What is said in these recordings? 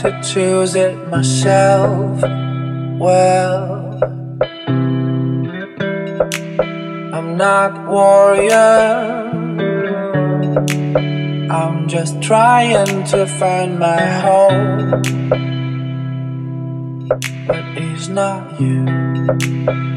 to choose it myself. Well, I'm not warrior. I'm just trying to find my home, but it's not you.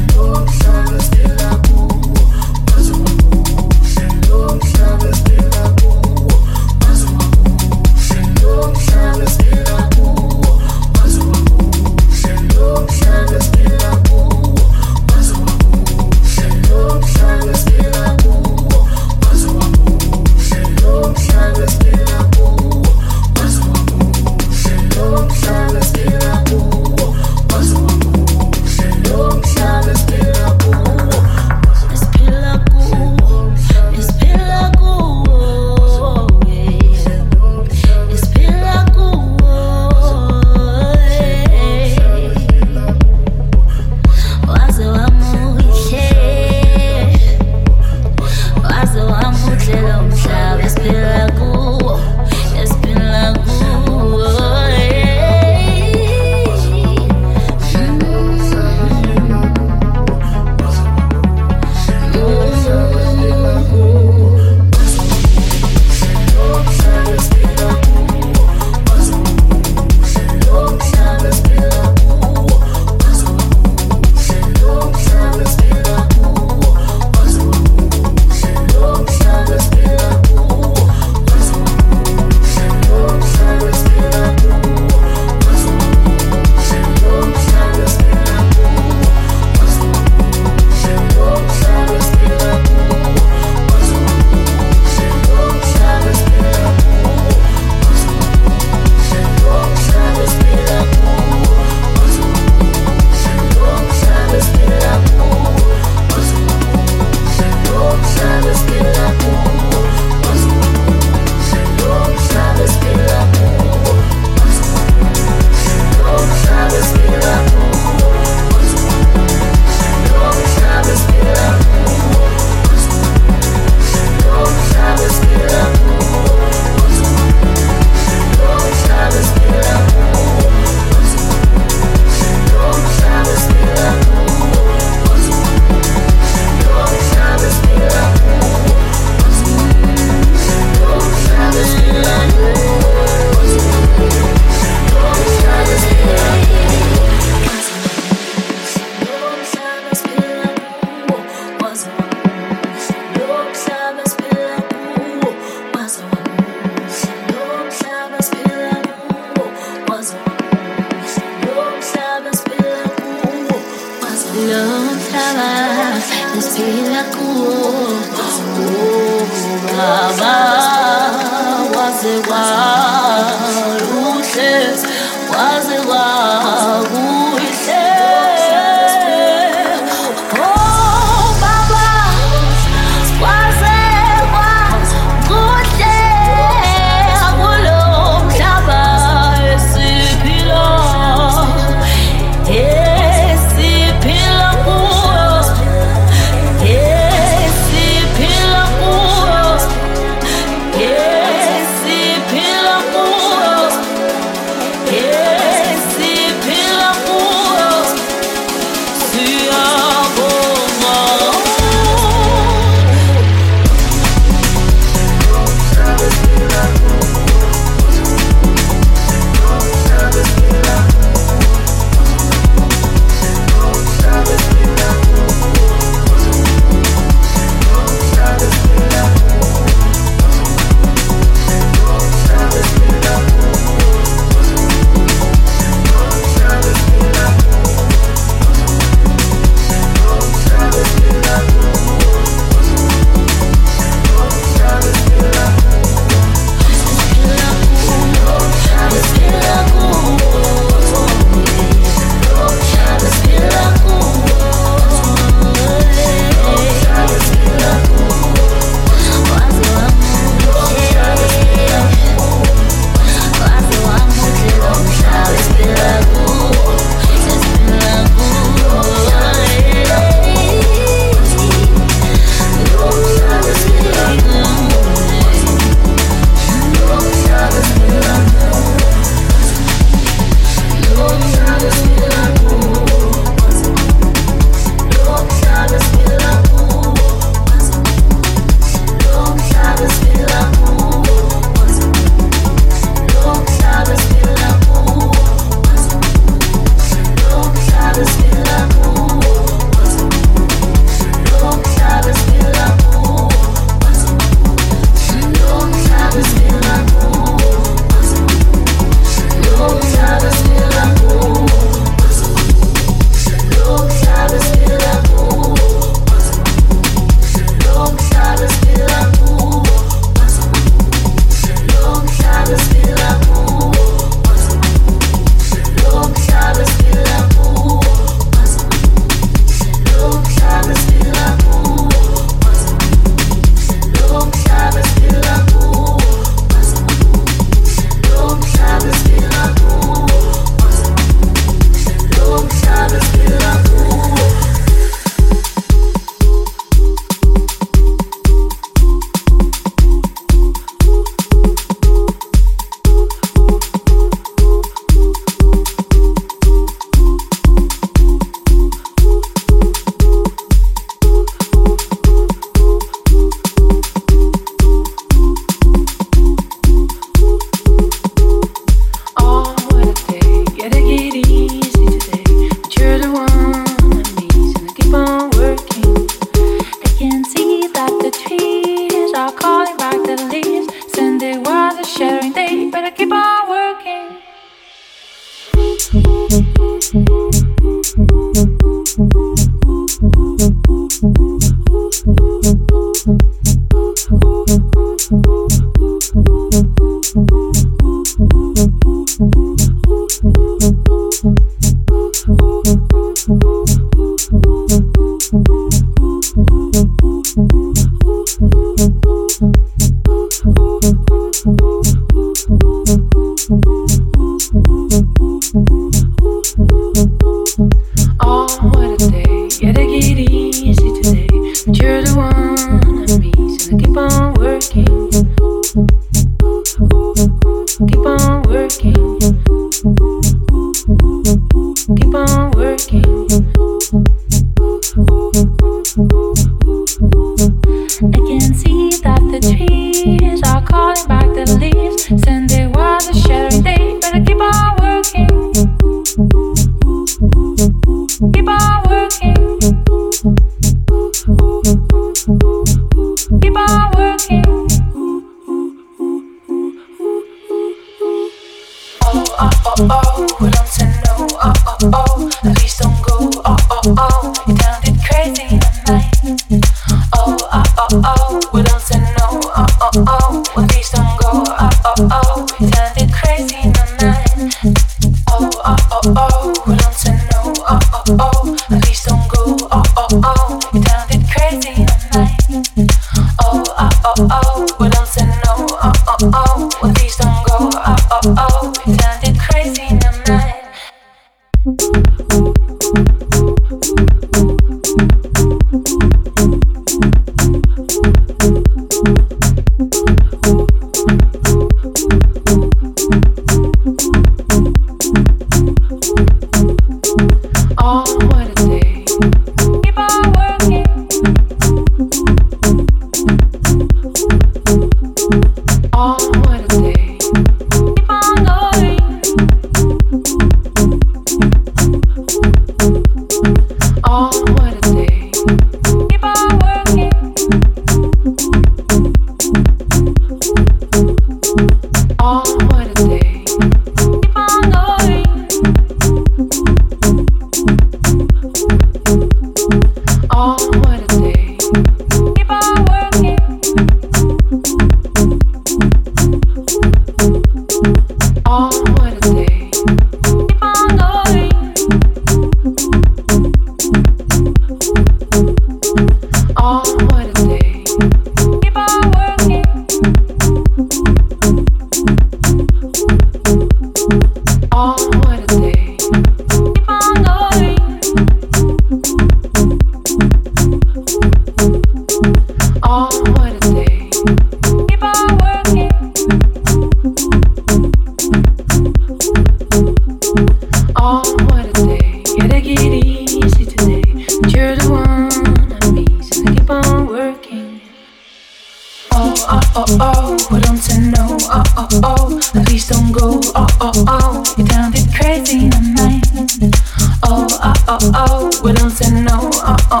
Cause you're the one that I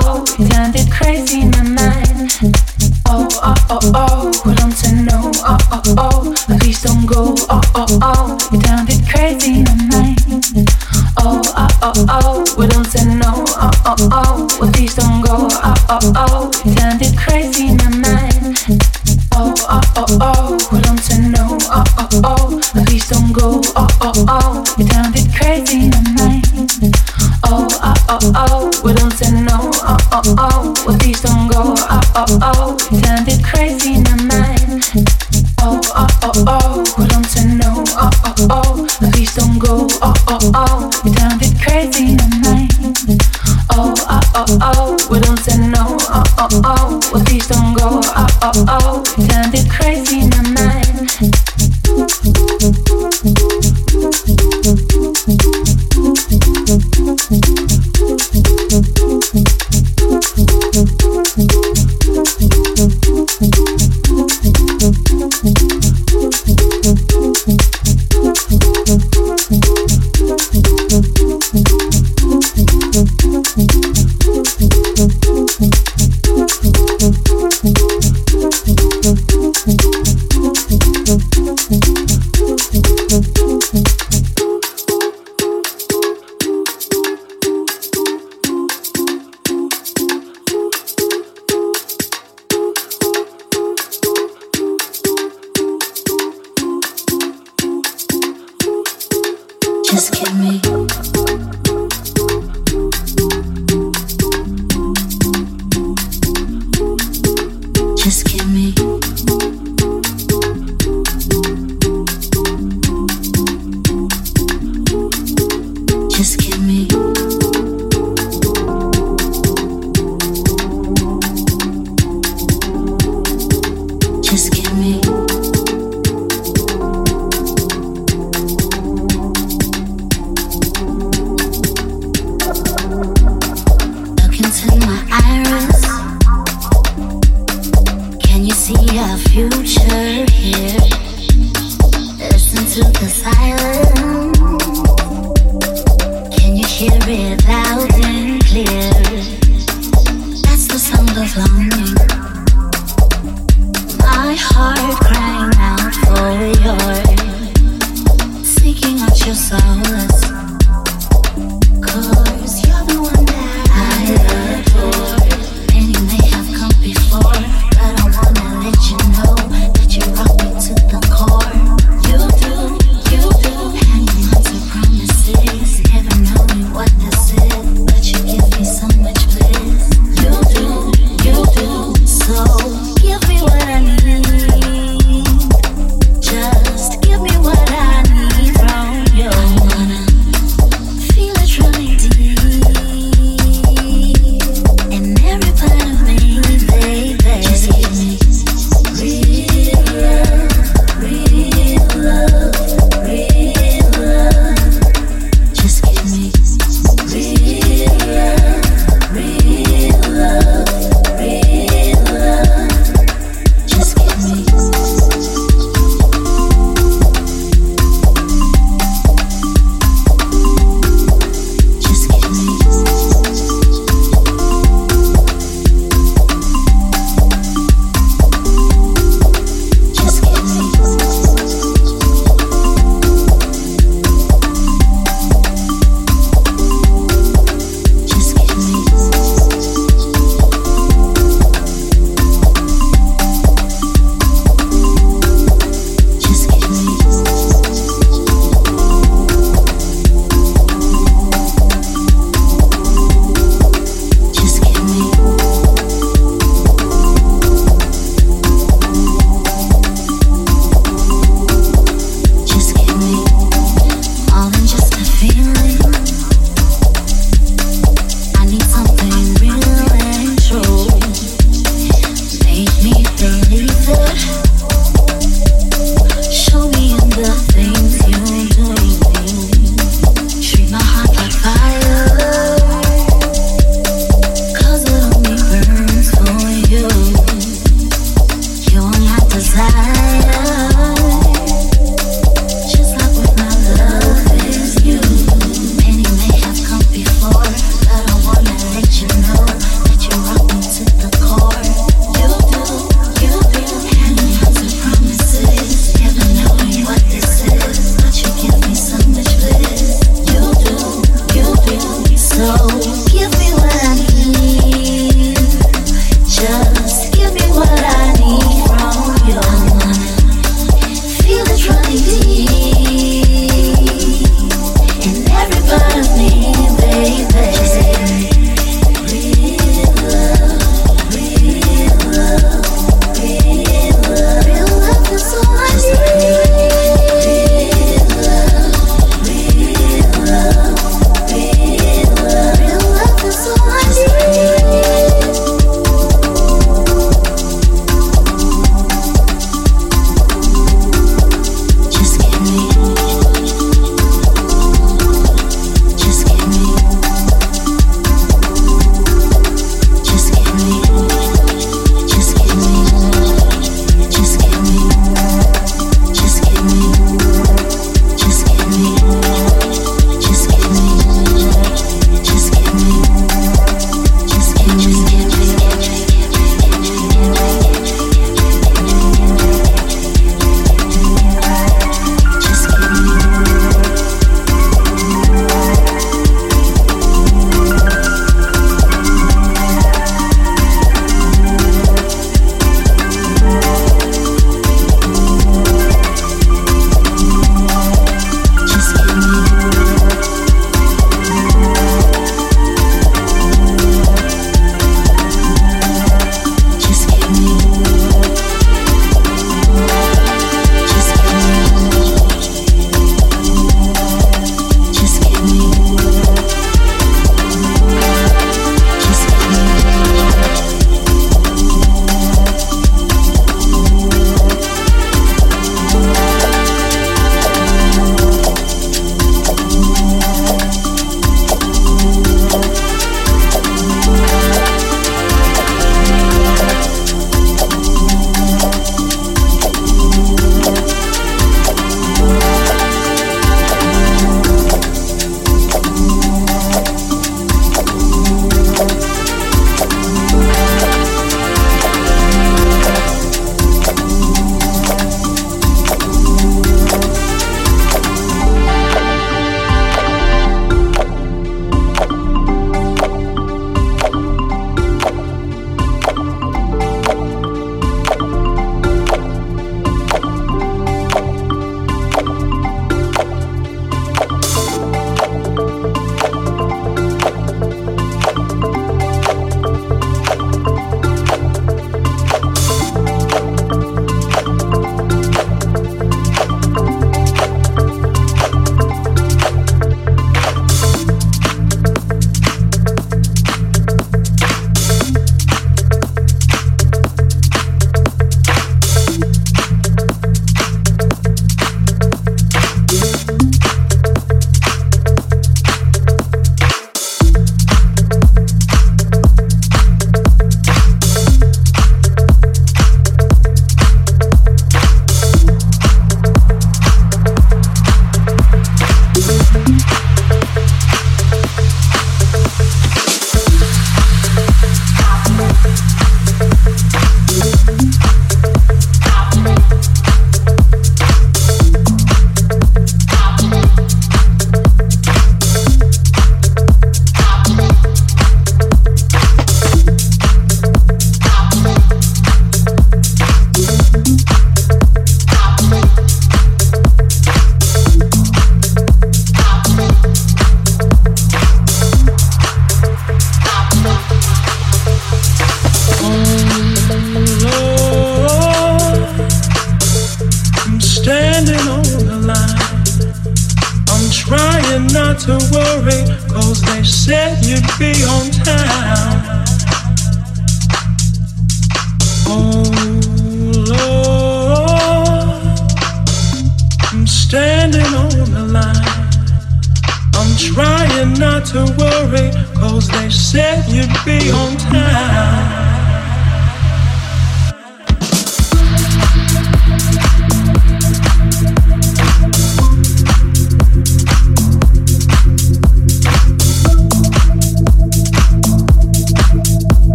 adore And you may have come before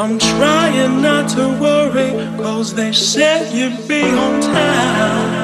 I'm trying not to worry, cause they said you'd be on time.